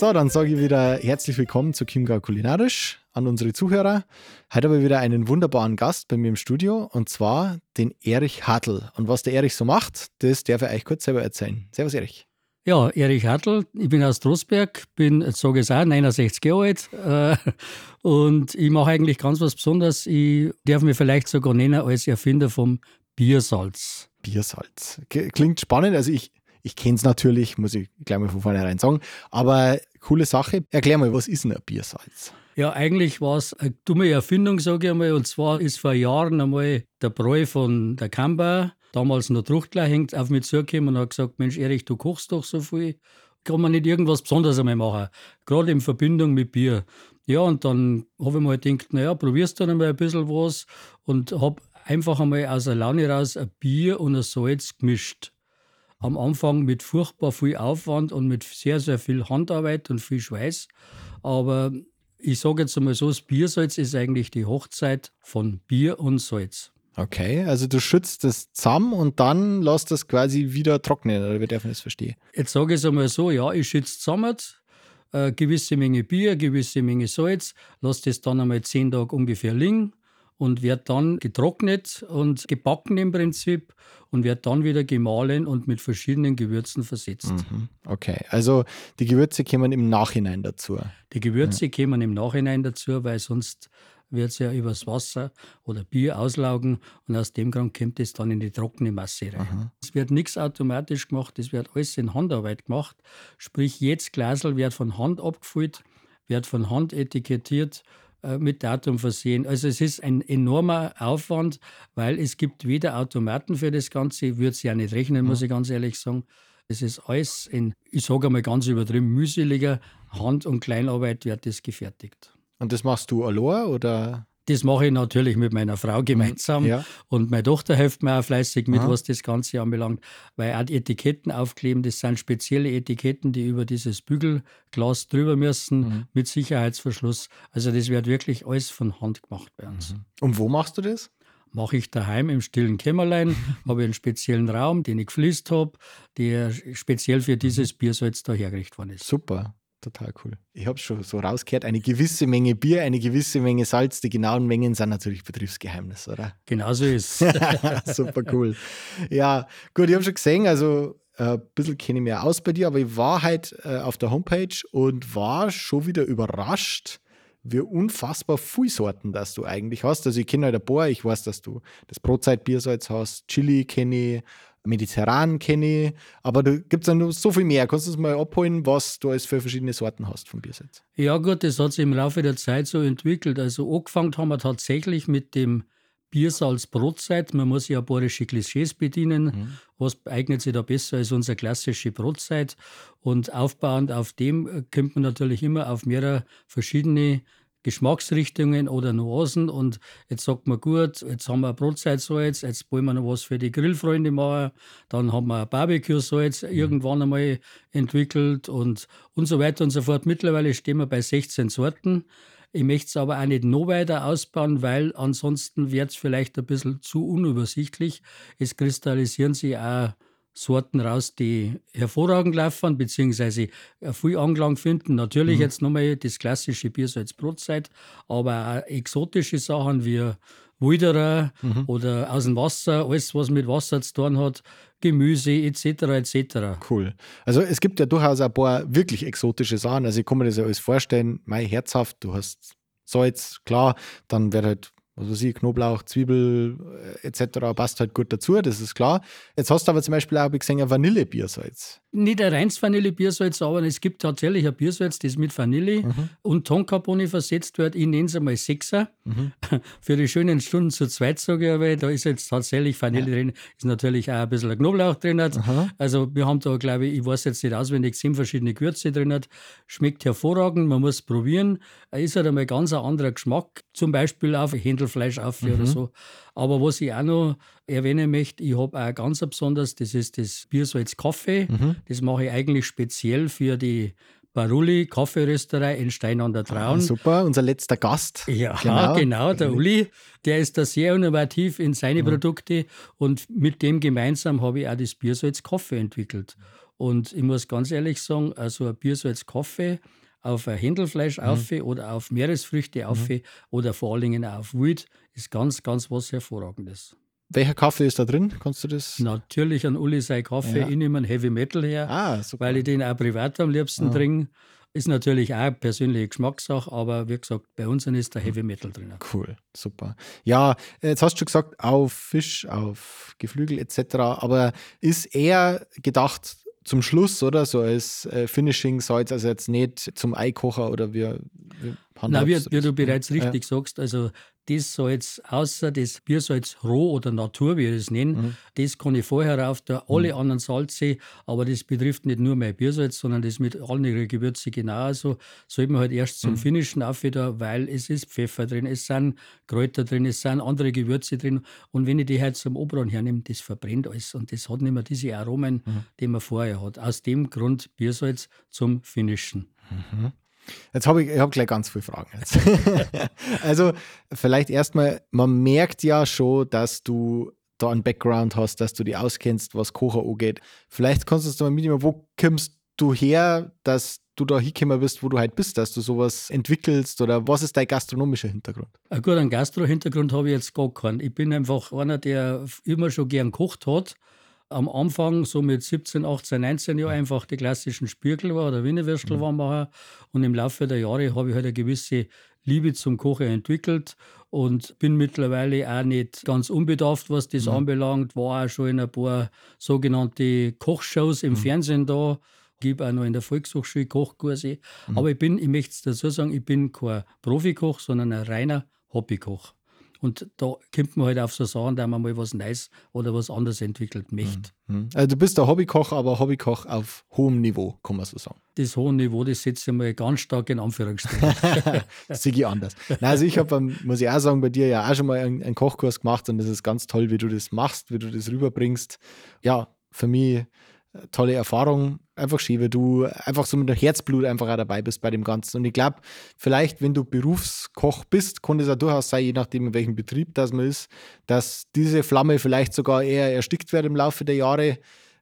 So, dann sage ich wieder herzlich willkommen zu Chiemgau Kulinarisch an unsere Zuhörer. Heute habe ich wieder einen wunderbaren Gast bei mir im Studio und zwar den Erich Hartl. Und was der Erich so macht, das darf er euch kurz selber erzählen. Servus, Erich. Ja, Erich Hartl, ich bin aus Trostberg, bin, jetzt sage ich es auch, 69 Jahre alt äh, und ich mache eigentlich ganz was Besonderes. Ich darf mich vielleicht sogar nennen als Erfinder vom Biersalz. Biersalz. Klingt spannend. Also ich, ich kenne es natürlich, muss ich gleich mal von vornherein sagen. Aber coole Sache. Erklär mal, was ist denn ein Biersalz? Ja, eigentlich war es eine dumme Erfindung, sage ich einmal. Und zwar ist vor Jahren einmal der Bräu von der Kamba, damals noch Truchtler, hängt auf mich zugekommen und hat gesagt: Mensch, Erich, du kochst doch so viel. Kann man nicht irgendwas Besonderes einmal machen? Gerade in Verbindung mit Bier. Ja, und dann habe ich mal gedacht, naja, probierst du dann einmal ein bisschen was und habe einfach einmal aus der Laune raus ein Bier und ein Salz gemischt am Anfang mit furchtbar viel Aufwand und mit sehr, sehr viel Handarbeit und viel Schweiß. Aber ich sage jetzt einmal so, das Biersalz ist eigentlich die Hochzeit von Bier und Salz. Okay, also du schützt das zusammen und dann lässt das quasi wieder trocknen, oder wie darf man das verstehen? Jetzt sage ich es einmal so, ja, ich schütze zusammen, eine gewisse Menge Bier, eine gewisse Menge Salz, lasse das dann einmal zehn Tage ungefähr liegen und wird dann getrocknet und gebacken im Prinzip und wird dann wieder gemahlen und mit verschiedenen Gewürzen versetzt. Mhm. Okay, also die Gewürze kommen im Nachhinein dazu. Die Gewürze ja. kommen im Nachhinein dazu, weil sonst wird es ja übers Wasser oder Bier auslaugen und aus dem Grund kommt es dann in die trockene Masse rein. Es wird nichts automatisch gemacht, es wird alles in Handarbeit gemacht. Sprich, jedes Glasel wird von Hand abgefüllt, wird von Hand etikettiert mit Datum versehen. Also es ist ein enormer Aufwand, weil es gibt weder Automaten für das Ganze, ich würde es ja nicht rechnen, muss ich ganz ehrlich sagen. Es ist alles in, ich sage einmal ganz übertrieben, mühseliger Hand- und Kleinarbeit wird das gefertigt. Und das machst du allein oder? Das mache ich natürlich mit meiner Frau gemeinsam. Ja. Und meine Tochter hilft mir auch fleißig mit, Aha. was das Ganze anbelangt. Weil auch die Etiketten aufkleben, das sind spezielle Etiketten, die über dieses Bügelglas drüber müssen, mhm. mit Sicherheitsverschluss. Also das wird wirklich alles von Hand gemacht bei uns. Mhm. Und wo machst du das? mache ich daheim im stillen Kämmerlein, habe einen speziellen Raum, den ich gefliest habe, der speziell für dieses Biersalz da hergerichtet worden ist. Super total cool. Ich habe schon so rausgehört, eine gewisse Menge Bier, eine gewisse Menge Salz. Die genauen Mengen sind natürlich Betriebsgeheimnis, oder? Genau so ist Super cool. Ja, gut, ich habe schon gesehen, also äh, ein bisschen kenne ich mich aus bei dir, aber ich war halt äh, auf der Homepage und war schon wieder überrascht, wie unfassbar viele Sorten das du eigentlich hast. Also ich kenne halt ein paar, ich weiß, dass du das Brotzeit-Biersalz hast, Chili kenne ich, mediterran kenne ich, aber da gibt es ja noch so viel mehr. Kannst du uns mal abholen, was du als für verschiedene Sorten hast von Biersalz? Ja gut, das hat sich im Laufe der Zeit so entwickelt. Also angefangen haben wir tatsächlich mit dem Biersalz Brotzeit. Man muss ja bayerische Klischees bedienen. Mhm. Was eignet sich da besser als unsere klassische Brotzeit? Und aufbauend auf dem äh, kommt man natürlich immer auf mehrere verschiedene Geschmacksrichtungen oder Nuancen. Und jetzt sagt man, gut, jetzt haben wir Brotzeitsalz, jetzt wollen wir noch was für die Grillfreunde machen. Dann haben wir Barbecue-Salz mhm. irgendwann einmal entwickelt und, und so weiter und so fort. Mittlerweile stehen wir bei 16 Sorten. Ich möchte es aber auch nicht noch weiter ausbauen, weil ansonsten wird es vielleicht ein bisschen zu unübersichtlich. Es kristallisieren sich auch Sorten raus, die hervorragend laufen, beziehungsweise viel Anklang finden. Natürlich mhm. jetzt nochmal das klassische Bier so als Brotzeit, aber auch exotische Sachen wie Wilderer mhm. oder aus dem Wasser, alles, was mit Wasser zu tun hat, Gemüse etc. etc. Cool. Also es gibt ja durchaus ein paar wirklich exotische Sachen. Also ich kann mir das ja alles vorstellen, mein herzhaft, du hast Salz, klar, dann wird halt was weiß ich, Knoblauch, Zwiebel äh, etc. passt halt gut dazu, das ist klar. Jetzt hast du aber zum Beispiel auch, gesehen, ein Vanillebiersalz. Nicht ein reines Vanillebiersalz, aber es gibt tatsächlich ein Biersalz, das mit Vanille mhm. und Tonkapone versetzt wird. Ich nenne es einmal Sechser. Mhm. Für die schönen Stunden zu zweit, sage ich aber, da ist jetzt tatsächlich Vanille ja. drin, ist natürlich auch ein bisschen Knoblauch drin. Aha. Also wir haben da, glaube ich, ich weiß jetzt nicht auswendig, sieben verschiedene Gewürze drin. Schmeckt hervorragend, man muss probieren. Ist halt einmal ganz ein anderer Geschmack, zum Beispiel auf Händelfleisch auf mhm. oder so. Aber was ich auch noch erwähnen möchte, ich habe auch ganz besonders, das ist das Biersalz Kaffee. Mhm. Das mache ich eigentlich speziell für die Barulli Kaffeerösterei in Stein an der ah, Traun. Ah, super, unser letzter Gast. Ja, genau, genau der Uli. Der ist da sehr innovativ in seine mhm. Produkte und mit dem gemeinsam habe ich auch das Biersalz Kaffee entwickelt. Und ich muss ganz ehrlich sagen, also ein Biersalz Kaffee auf ein Händelfleisch mhm. auf oder auf Meeresfrüchte auf mhm. oder vor allen Dingen auf Wild ist ganz, ganz was Hervorragendes. Welcher Kaffee ist da drin? Kannst du das? Natürlich an Uli sei Kaffee. Ja. Ich nehme einen Heavy Metal her, ah, weil ich den auch privat am liebsten ah. trinke. Ist natürlich auch persönliche Geschmackssache, aber wie gesagt, bei uns ist der Heavy Metal drin. Cool, super. Ja, jetzt hast du schon gesagt, auf Fisch, auf Geflügel etc., aber ist eher gedacht zum Schluss, oder? So als äh, Finishing Salz, also jetzt nicht zum Eikocher oder wie. wie Nein, wie, wie, du bereits richtig ja. sagst, also das Salz, außer das Biersalz roh oder Natur, wie ich es nenne, mhm. das kann ich vorher rauf, da alle mhm. anderen Salze, aber das betrifft nicht nur mein Biersalz, sondern das mit allen ihren Gewürzen genauso. Sollte man halt erst zum mhm. Finishen auf wieder, weil es ist Pfeffer drin, es sind Kräuter drin, es sind andere Gewürze drin und wenn ich die halt zum Obran hernehme, das verbrennt alles und das hat nicht mehr diese Aromen, mhm. die man vorher hat. Aus dem Grund Biersalz zum Finishen. Mhm. Jetzt habe ich, ich hab gleich ganz viele Fragen. Jetzt. also, vielleicht erstmal, man merkt ja schon, dass du da einen Background hast, dass du dich auskennst, was Kocher angeht. Vielleicht kannst du uns mal mitnehmen, wo kommst du her, dass du da hingekommen bist, wo du halt bist, dass du sowas entwickelst oder was ist dein gastronomischer Hintergrund? Gut, einen Gastro-Hintergrund habe ich jetzt gar keinen. Ich bin einfach einer, der immer schon gern gekocht hat am Anfang, so mit 17, 18, 19 Jahren, einfach die klassischen Spürkel war oder Wiener Würstel mhm. war machen. Und im Laufe der Jahre habe ich halt eine gewisse Liebe zum Kochen entwickelt und bin mittlerweile auch nicht ganz unbedarft, was das mhm. anbelangt. War auch schon in ein paar sogenannte Kochshows im mhm. Fernsehen da. Gebe auch noch in der Volkshochschule Kochkurse. Mhm. Aber ich bin, ich möchte es dazu sagen, ich bin kein Profikoch, sondern ein reiner Hobbykoch. Und da kommt man halt auf so Sachen, da man mal was Neues oder was anderes entwickelt möchte. Mhm. Also du bist der Hobbykoch, aber Hobbykoch auf hohem Niveau, kann man so sagen. Das hohe Niveau, das setze ich mal ganz stark in Anführungsstrichen. ich anders. Nein, also ich habe, muss ich auch sagen, bei dir ja auch schon mal einen, einen Kochkurs gemacht und das ist ganz toll, wie du das machst, wie du das rüberbringst. Ja, für mich tolle Erfahrung. Einfach schön, weil du einfach so mit dem Herzblut einfach auch dabei bist bei dem Ganzen. Und ich glaube, vielleicht, wenn du Berufskoch bist, kann es auch durchaus sein, je nachdem, in welchem Betrieb das man ist, dass diese Flamme vielleicht sogar eher erstickt wird im Laufe der Jahre.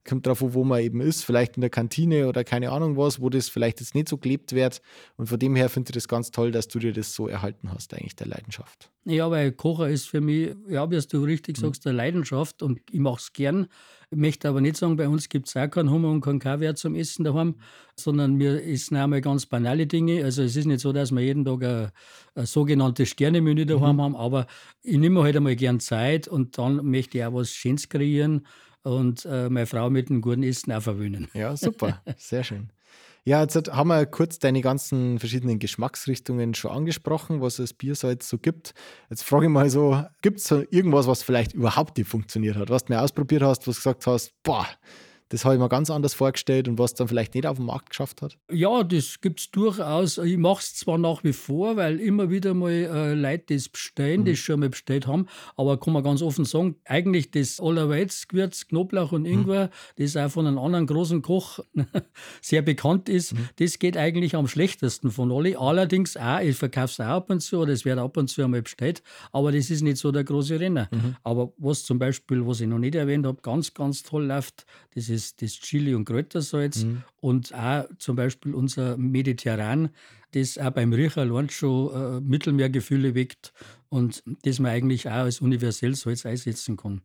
Kommt darauf wo man eben ist, vielleicht in der Kantine oder keine Ahnung was, wo das vielleicht jetzt nicht so gelebt wird. Und von dem her finde ich das ganz toll, dass du dir das so erhalten hast, eigentlich der Leidenschaft. Ja, weil Kocher ist für mich, ja, wie du richtig mhm. sagst, eine Leidenschaft und ich mache es gern. Ich möchte aber nicht sagen, bei uns gibt es auch keinen Hummer und keinen Kaviar zum Essen daheim, sondern wir essen einmal ganz banale Dinge. Also es ist nicht so, dass wir jeden Tag ein, ein sogenanntes Sternemenü daheim mhm. haben, aber ich nehme halt einmal gern Zeit und dann möchte ich auch was Schönes kreieren und äh, meine Frau mit einem guten Essen auch verwöhnen. Ja, super, sehr schön. Ja, jetzt haben wir kurz deine ganzen verschiedenen Geschmacksrichtungen schon angesprochen, was es Biersalz so gibt. Jetzt frage ich mal so: Gibt es irgendwas, was vielleicht überhaupt nicht funktioniert hat, was du mir ausprobiert hast, was du gesagt hast, boah, das habe ich mir ganz anders vorgestellt und was dann vielleicht nicht auf dem Markt geschafft hat? Ja, das gibt es durchaus. Ich mache es zwar nach wie vor, weil immer wieder mal äh, Leute das bestellen, mhm. das schon mal bestellt haben, aber kann man ganz offen sagen, eigentlich das Allerweltsgewürz, Knoblauch und mhm. Ingwer, mhm. das auch von einem anderen großen Koch sehr bekannt ist, mhm. das geht eigentlich am schlechtesten von alle. Allerdings auch, ich verkaufe es auch ab und zu oder es wird ab und zu einmal bestellt, aber das ist nicht so der große Renner. Mhm. Aber was zum Beispiel, was ich noch nicht erwähnt habe, ganz, ganz toll läuft, das ist das, das Chili- und Kräutersalz mhm. und auch zum Beispiel unser Mediterran, das auch beim Riecher allein schon äh, Mittelmeergefühle weckt und das man eigentlich auch als universell Salz einsetzen kann.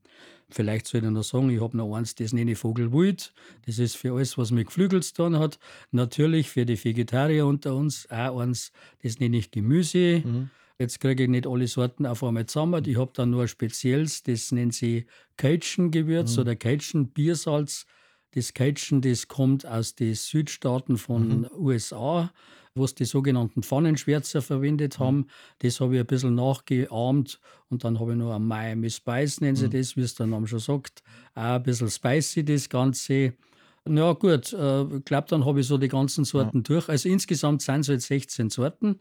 Vielleicht soll ich noch sagen, ich habe noch eins, das nenne ich Vogelwild. Das ist für alles, was mit Geflügel zu tun hat. Natürlich für die Vegetarier unter uns auch eins, das nenne ich Gemüse. Mhm. Jetzt kriege ich nicht alle Sorten auf einmal zusammen. Ich habe dann nur ein spezielles, das nennt sie Cajun-Gewürz mhm. oder Cajun-Biersalz. Das Cajun, das kommt aus den Südstaaten von mhm. USA. wo sie die sogenannten Pfannenschwärzer verwendet haben. Mhm. Das habe ich ein bisschen nachgeahmt und dann habe ich noch ein Miami Spice, nennen sie mhm. das, wie es der Name schon sagt. Auch ein bisschen spicy das Ganze. Ja, gut, äh, ich glaube, dann habe ich so die ganzen Sorten ja. durch. Also insgesamt sind es jetzt 16 Sorten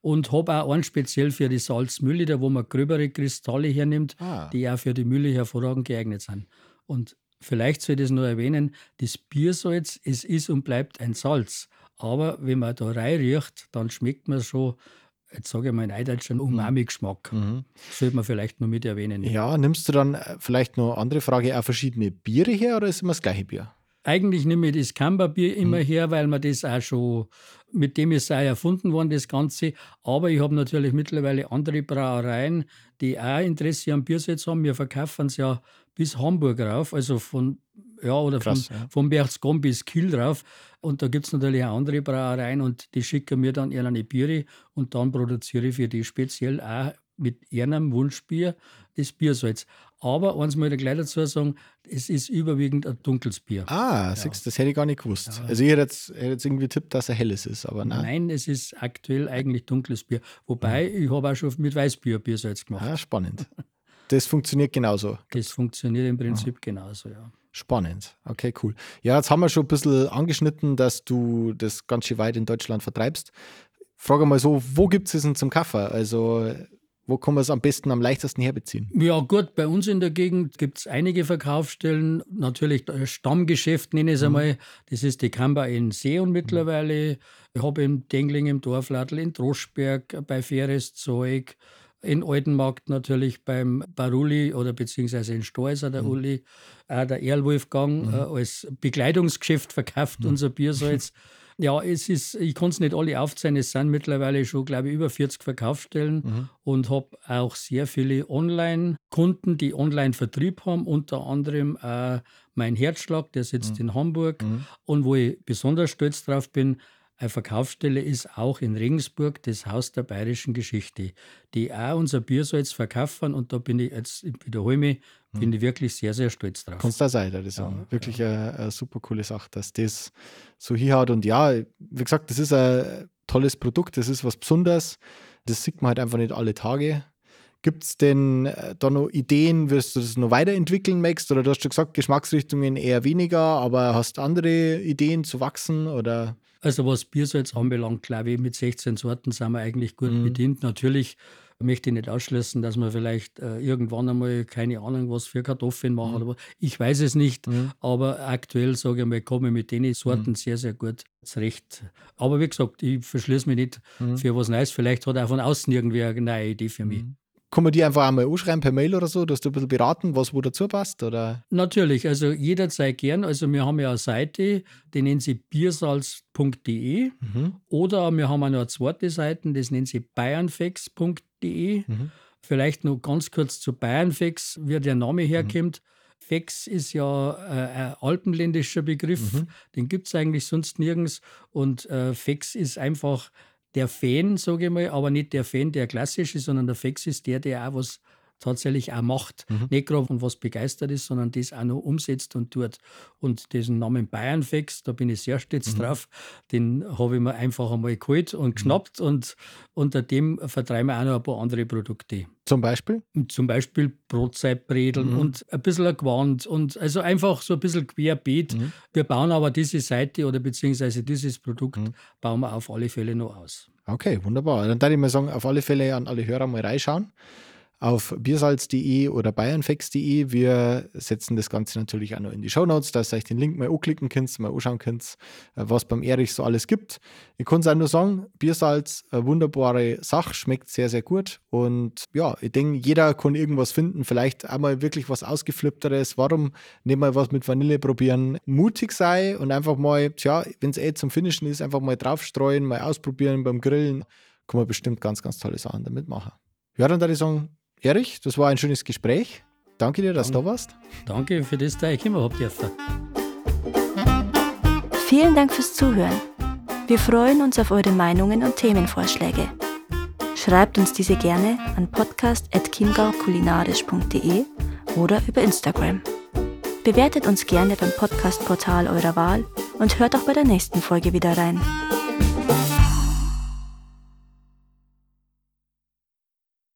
und habe auch einen speziell für die Salzmühle, da wo man gröbere Kristalle hernimmt, ah. die auch für die Mühle hervorragend geeignet sind. Und vielleicht soll ich das nur erwähnen, das Biersalz, es ist und bleibt ein Salz. Aber wenn man da reinriecht, dann schmeckt man schon, jetzt sage ich mal in Eideutsch, einen mhm. Umami-Geschmack. Mhm. Sollte man vielleicht noch mit erwähnen. Ja, nimmst du dann äh, vielleicht noch andere Frage, auch verschiedene Biere her oder ist immer das gleiche Bier? Eigentlich nehme ich das Camberbier immer mhm. her, weil man das auch schon, mit dem ist auch erfunden worden, das Ganze. Aber ich habe natürlich mittlerweile andere Brauereien, die auch Interesse am Biersetz haben. Wir verkaufen es ja bis Hamburg rauf, also von, ja, oder Krass, von, ja. von Berchtesgaden bis Kiel drauf. Und da gibt es natürlich auch andere Brauereien und die schicken mir dann ihre Biere und dann produziere ich für die speziell auch mit ihrem Wunschbier das Biersalz. Aber eins muss ich gleich dazu sagen, es ist überwiegend ein dunkles Bier. Ah, ja. siehst, das hätte ich gar nicht gewusst. Ja. Also ich hätte jetzt, hätte jetzt irgendwie tippt, dass er helles ist, aber nein. Nein, es ist aktuell eigentlich dunkles Bier. Wobei, mhm. ich habe auch schon mit Weißbier Biersalz gemacht. Ah, spannend. Das funktioniert genauso. Das funktioniert im Prinzip ah. genauso, ja. Spannend. Okay, cool. Ja, jetzt haben wir schon ein bisschen angeschnitten, dass du das ganz schön weit in Deutschland vertreibst. Frage mal so, wo gibt es es denn zum Kaffee? Also wo kann man es am besten, am leichtesten herbeziehen? Ja, gut, bei uns in der Gegend gibt es einige Verkaufsstellen. Natürlich das Stammgeschäft, nenne ich es mhm. einmal. Das ist die Kamba in Seeon mittlerweile. Ich habe in Dengling im Dorfladel, in Droschberg, bei Faires Zeug, in Altenmarkt natürlich beim Baruli oder beziehungsweise in Storser der mhm. Uli, auch der Erlwolfgang mhm. äh, als Bekleidungsgeschäft verkauft mhm. unser Biersalz. Ja, es ist, ich kann es nicht alle aufzählen, es sind mittlerweile schon, glaube ich, über 40 Verkaufsstellen mhm. und habe auch sehr viele Online-Kunden, die Online-Vertrieb haben, unter anderem äh, mein Herzschlag, der sitzt mhm. in Hamburg mhm. und wo ich besonders stolz drauf bin, eine Verkaufsstelle ist auch in Regensburg das Haus der bayerischen Geschichte, die auch unser Biersalz verkaufen und da bin ich jetzt, ich wiederhole mich, hm. bin ich wirklich sehr, sehr stolz drauf. Kannst da sein, das ist ja, wirklich ja. Eine, eine, super coole Sache, dass das so hier hat und ja, wie gesagt, das ist ein tolles Produkt, das ist was Besonderes, das sieht man halt einfach nicht alle Tage. Gibt es denn äh, da noch Ideen, wirst du das noch weiterentwickeln möchtest? Oder du hast schon gesagt, Geschmacksrichtungen eher weniger, aber hast andere Ideen zu wachsen? Oder? Also was Biersalz anbelangt, glaube ich, mit 16 Sorten sind wir eigentlich gut mhm. bedient. Natürlich möchte ich nicht ausschließen, dass wir vielleicht äh, irgendwann einmal, keine Ahnung, was für Kartoffeln machen. Mhm. Aber ich weiß es nicht. Mhm. Aber aktuell, sage ich mal, komme ich mit den Sorten mhm. sehr, sehr gut zurecht. Aber wie gesagt, ich verschließe mich nicht mhm. für was Neues. Vielleicht hat auch von außen irgendwer eine neue Idee für mich. Kann man die einfach einmal anschreiben per Mail oder so, dass du ein bisschen beraten, was wo dazu passt? Oder? Natürlich, also jederzeit gern. Also wir haben ja eine Seite, die nennen sie biersalz.de mhm. oder wir haben auch noch eine zweite Seite, das nennen sie bayernfex.de. Mhm. Vielleicht noch ganz kurz zu Bayernfex, wie der Name mhm. herkommt. Mhm. Fex ist ja äh, ein alpenländischer Begriff, mhm. den gibt es eigentlich sonst nirgends. Und äh, Fex ist einfach der Fan, sage ich mal, aber nicht der Fan, der klassisch ist, sondern der Fex ist der, der auch was tatsächlich auch macht. Mhm. Nicht gerade von was begeistert ist, sondern das auch noch umsetzt und tut. Und diesen Namen Bayernfex, da bin ich sehr stolz mhm. drauf, den habe ich mir einfach einmal geholt und mhm. geschnappt und unter dem vertreiben wir auch noch ein paar andere Produkte. Zum Beispiel? Zum Beispiel Brotzeitbredeln mhm. und ein bisschen ein Gewand und also einfach so ein bisschen querbeet. Mhm. Wir bauen aber diese Seite oder beziehungsweise dieses Produkt mhm. bauen wir auf alle Fälle noch aus. Okay, wunderbar. Dann würde ich mal sagen, auf alle Fälle an alle Hörer mal reinschauen auf biersalz.de oder bayernfex.de. Wir setzen das Ganze natürlich auch noch in die Show Notes, dass ihr euch den Link mal anklicken könnt, mal anschauen könnt, äh, was beim Erich so alles gibt. Ich kann es auch nur sagen, Biersalz, eine wunderbare Sache, schmeckt sehr, sehr gut. Und ja, ich denke, jeder kann irgendwas finden, vielleicht einmal wirklich was Ausgeflippteres. Warum nicht mal was mit Vanille probieren? Mutig sei und einfach mal, tja, wenn es eh zum Finishen ist, einfach mal draufstreuen, mal ausprobieren beim Grillen. Kann man bestimmt ganz, ganz tolle Sachen damit machen. Ja, dann würde ich sagen, Erich, das war ein schönes Gespräch. Danke dir, dass du da warst. Danke für das, dass ich immer habe dürfen. Vielen Dank fürs Zuhören. Wir freuen uns auf eure Meinungen und Themenvorschläge. Schreibt uns diese gerne an podcast.chiemgaukulinarisch.de oder über Instagram. Bewertet uns gerne beim Podcast-Portal eurer Wahl und hört auch bei der nächsten Folge wieder rein.